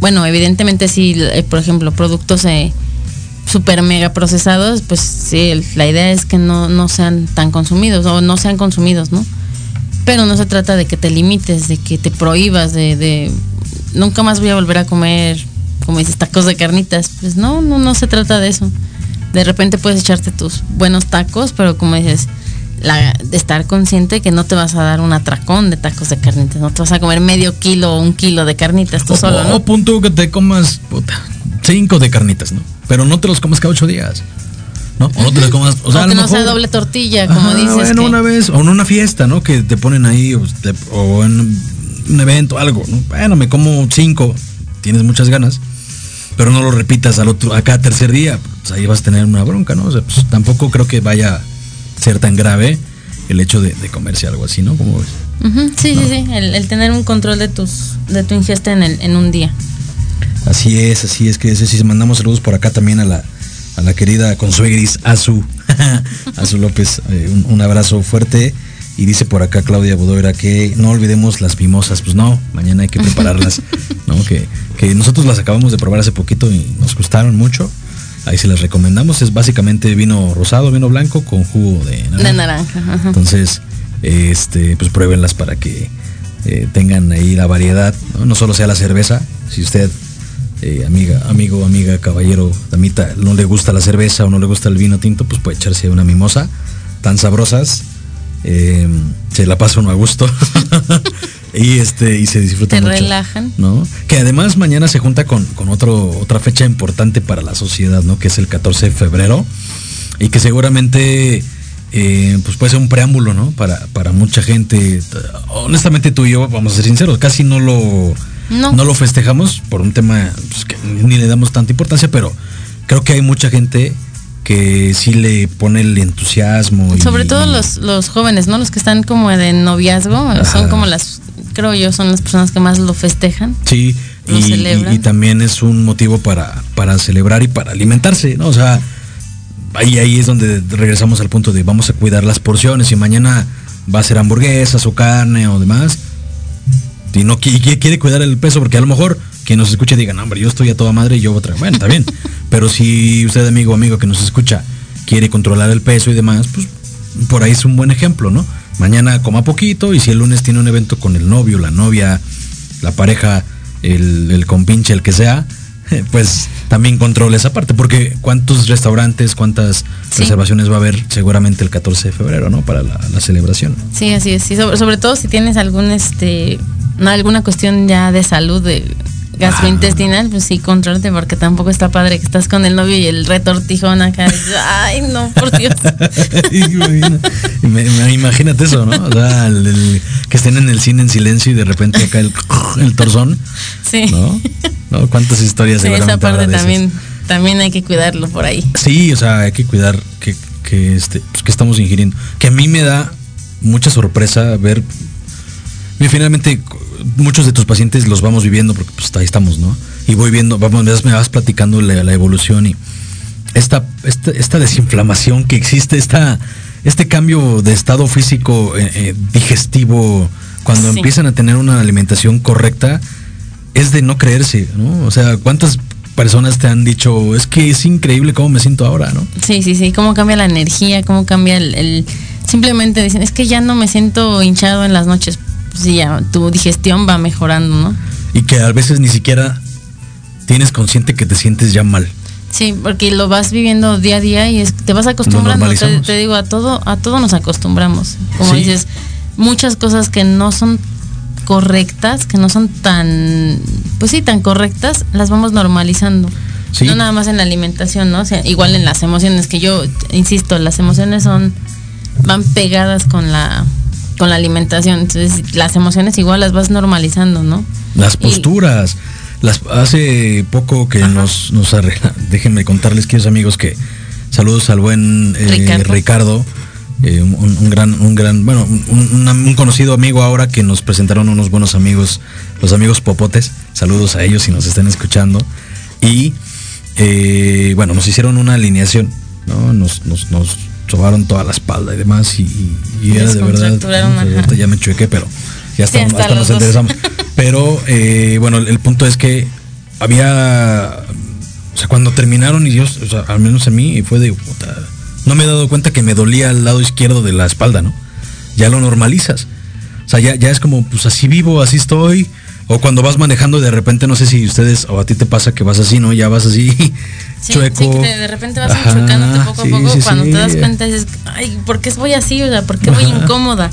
Bueno, evidentemente sí, eh, por ejemplo, productos eh, super mega procesados, pues sí, la idea es que no, no sean tan consumidos o no sean consumidos, ¿no? Pero no se trata de que te limites, de que te prohíbas, de, de nunca más voy a volver a comer, como dices, tacos de carnitas. Pues no, no, no se trata de eso. De repente puedes echarte tus buenos tacos, pero como dices, la, de estar consciente que no te vas a dar un atracón de tacos de carnitas, no te vas a comer medio kilo o un kilo de carnitas tú solo, ¿no? O punto que te comas puta, cinco de carnitas, ¿no? Pero no te los comas cada ocho días. ¿no? O no te los comas, o sea, que no sea doble tortilla, como dices. Bueno, una vez, o en una fiesta, ¿no? Que te ponen ahí, o, en un evento, algo, ¿no? Bueno, me como cinco, tienes muchas ganas, pero no lo repitas al otro, acá tercer día, pues ahí vas a tener una bronca, ¿no? O sea, pues tampoco creo que vaya ser tan grave el hecho de, comerse algo así, ¿no? Como ves? Sí, sí, sí, el, tener un control de tus de tu ingesta en, el, en un día. Así es, así es que si mandamos saludos por acá también a la, a la querida consuegris Azu, Azu López, eh, un, abrazo fuerte. Y dice por acá Claudia Bodoera que no olvidemos las mimosas. Pues no, mañana hay que prepararlas, ¿no? Que, que nosotros las acabamos de probar hace poquito y nos gustaron mucho. Ahí se las recomendamos. Es básicamente vino rosado, vino blanco con jugo de naranja. De naranja. Entonces, este, pues pruébenlas para que eh, tengan ahí la variedad. ¿no? solo sea la cerveza. Si usted, eh, amiga, amigo, amiga, caballero, damita, no le gusta la cerveza o no le gusta el vino tinto, pues puede echarse una mimosa. Tan sabrosas. Eh, se la pasa uno a gusto. y este y se disfruta mucho. relajan. ¿No? Que además mañana se junta con, otro, otra fecha importante para la sociedad, ¿no? Que es el 14 de febrero. Y que seguramente eh, pues puede ser un preámbulo, ¿no? Para, para mucha gente. Honestamente tú y yo, vamos a ser sinceros, casi no lo, no. lo festejamos por un tema pues, que ni le damos tanta importancia, pero creo que hay mucha gente que sí le pone el entusiasmo. Sobre todo los, los jóvenes, ¿no? Los que están como de noviazgo, son como las creo yo, son las personas que más lo festejan. Sí, y, también es un motivo para, para celebrar y para alimentarse, ¿no? O sea, ahí, ahí es donde regresamos al punto de vamos a cuidar las porciones y mañana va a ser hamburguesas o carne o demás. Y no quiere, quiere cuidar el peso porque a lo mejor quien nos escuche diga, no, hombre, yo estoy a toda madre y yo otra. Bueno, está bien. Pero si usted, amigo o amigo que nos escucha, quiere controlar el peso y demás, pues por ahí es un buen ejemplo, ¿no? mañana coma poquito y si el lunes tiene un evento con el novio, la novia, la pareja, el, el compinche, el que sea, pues también controle esa parte, porque cuántos restaurantes, cuántas reservaciones va a haber seguramente el 14 de febrero, ¿no? Para la, celebración. Sí, así es. Y sobre, todo si tienes algún, este, alguna cuestión ya de salud, de gastrointestinal, pues sí, controlate, porque tampoco está padre que estás con el novio y el retortijón acá. Ay, no, por Dios. imagínate eso, ¿no? O sea, que estén en el cine en silencio y de repente acá el, el torzón. Sí. ¿No? ¿No? ¿Cuántas historias sí, Esa parte también, también hay que cuidarlo por ahí. Sí, o sea, hay que cuidar que, que, este, pues, que estamos ingiriendo. Que a mí me da mucha sorpresa ver. finalmente muchos de tus pacientes los vamos viviendo porque pues ahí estamos, ¿no? Y voy viendo, vamos, me vas, platicando la, evolución y esta, esta, desinflamación que existe, esta, este cambio de estado físico eh, eh, digestivo, cuando empiezan a tener una alimentación correcta, es de no creerse, ¿no? O sea, ¿cuántas personas te han dicho, es que es increíble cómo me siento ahora, ¿no? Sí, sí, sí, cómo cambia la energía, cómo cambia el simplemente dicen, es que ya no me siento hinchado en las noches sí, ya tu digestión va mejorando, ¿no? Y que a veces ni siquiera tienes consciente que te sientes ya mal. Sí, porque lo vas viviendo día a día y te vas acostumbrando. Te, digo, a todo, a todo nos acostumbramos. Como dices, muchas cosas que no son correctas, que no son tan, pues sí, tan correctas, las vamos normalizando. No nada más en la alimentación, ¿no? O sea, igual en las emociones, que yo insisto, las emociones son, van pegadas con la con la alimentación. Entonces, las emociones igual las vas normalizando, ¿no? Las posturas. las, hace poco que nos, nos arregla, déjenme contarles, queridos amigos, que saludos al buen eh, Ricardo. Eh, un, gran, un gran, bueno, un, conocido amigo ahora que nos presentaron unos buenos amigos, los amigos Popotes. Saludos a ellos si nos están escuchando. Y eh, bueno, nos hicieron una alineación, ¿no? Nos, nos, nos sobaron toda la espalda y demás y, era de verdad ya me chuequé pero ya estamos, hasta nos interesamos pero eh, bueno el punto es que había O sea, cuando terminaron y Dios, o sea, al menos a mí, fue de puta. No me he dado cuenta que me dolía al lado izquierdo de la espalda, ¿no? Ya lo normalizas. O sea, ya, ya es como, pues así vivo, así estoy. O cuando vas manejando de repente, no sé si ustedes o a ti te pasa que vas así, ¿no? Ya vas así, chueco. Sí, que de repente vas chocándote poco a poco. cuando te das cuenta dices, ay, ¿por qué voy así? O sea, ¿por qué voy incómoda?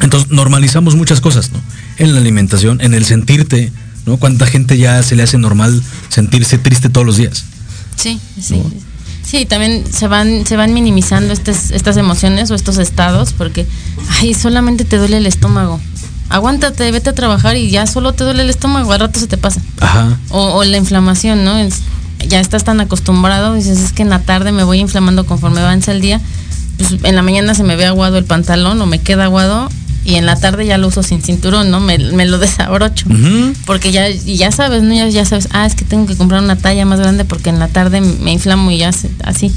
Entonces normalizamos muchas cosas, ¿no? En la alimentación, en el sentirte, ¿no? Cuánta gente ya se le hace normal sentirse triste todos los días. Sí, sí. Sí, también se van, se van minimizando estas, estas emociones o estos estados porque, ay, solamente te duele el estómago aguántate, vete a trabajar y ya solo te duele el estómago, al rato se te pasa. Ajá. O, la inflamación, ¿no? ya estás tan acostumbrado, dices, es que en la tarde me voy inflamando conforme avanza el día. Pues en la mañana se me ve aguado el pantalón o me queda aguado y en la tarde ya lo uso sin cinturón, ¿no? Me, lo desabrocho. Porque ya, ya sabes, ¿no? Ya, sabes, ah, es que tengo que comprar una talla más grande porque en la tarde me inflamo y ya así.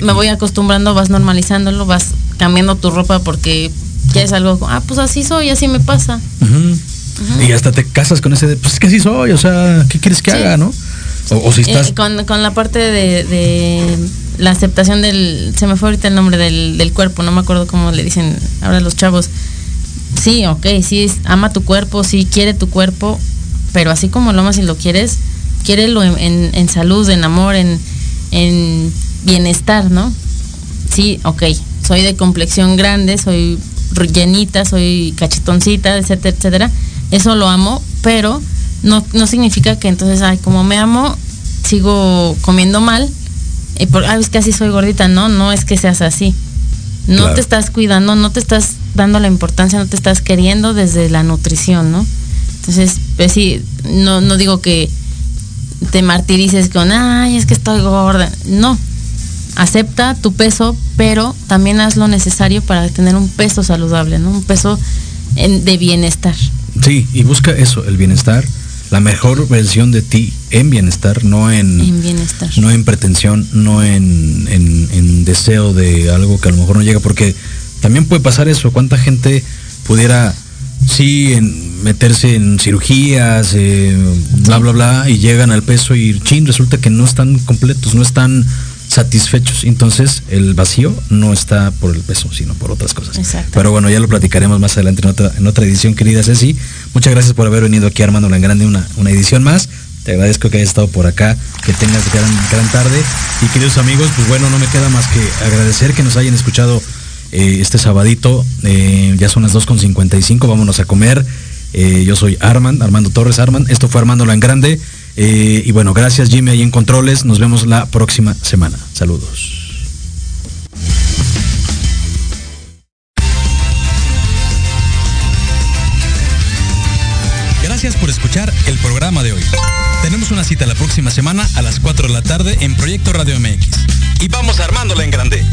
me voy acostumbrando, vas normalizándolo, vas cambiando tu ropa porque ya es algo, ah, pues así soy, así me pasa. Y hasta te casas con ese, pues es que así soy, o sea, ¿qué quieres que haga, no? O, si estás... Eh, con, la parte de, la aceptación del, se me fue ahorita el nombre del, cuerpo, no me acuerdo cómo le dicen ahora los chavos. Sí, ok, sí, ama tu cuerpo, sí, quiere tu cuerpo, pero así como lo amas y lo quieres, quiérelo en, en, salud, en amor, en, en bienestar, ¿no? Sí, ok, soy de complexión grande, soy llenita, soy cachetoncita, etcétera, etcétera. Eso lo amo, pero no, no significa que entonces, ay, como me amo, sigo comiendo mal. Y por, ay, es que así soy gordita. No, no es que seas así. No te estás cuidando, no te estás dando la importancia, no te estás queriendo desde la nutrición, ¿no? Entonces, pues sí, no, no digo que te martirices con, ay, es que estoy gorda. No, acepta tu peso, pero también haz lo necesario para tener un peso saludable, ¿no? Un peso de bienestar. Sí, y busca eso, el bienestar, la mejor versión de ti en bienestar, no en, bienestar. no en pretensión, no en, en, deseo de algo que a lo mejor no llega, porque también puede pasar eso, cuánta gente pudiera sí en meterse en cirugías, eh, bla, bla, bla, y llegan al peso y chin, resulta que no están completos, no están satisfechos. Entonces el vacío no está por el peso, sino por otras cosas. Pero bueno, ya lo platicaremos más adelante en otra, en otra edición, querida Ceci. Muchas gracias por haber venido aquí Armando la Grande, una, una edición más. Te agradezco que hayas estado por acá, que tengas gran, gran tarde. Y queridos amigos, pues bueno, no me queda más que agradecer que nos hayan escuchado eh, este sabadito. Eh, ya son las 2.55, vámonos a comer. Eh, yo soy Armand, Armando Torres Armand. Esto fue Armando la Grande. Eh, y bueno, gracias Jimmy ahí en Controles. Nos vemos la próxima semana. Saludos. Gracias por escuchar el programa de hoy. Tenemos una cita la próxima semana a las 4 de la tarde en Proyecto Radio MX. Y vamos armándola en grande.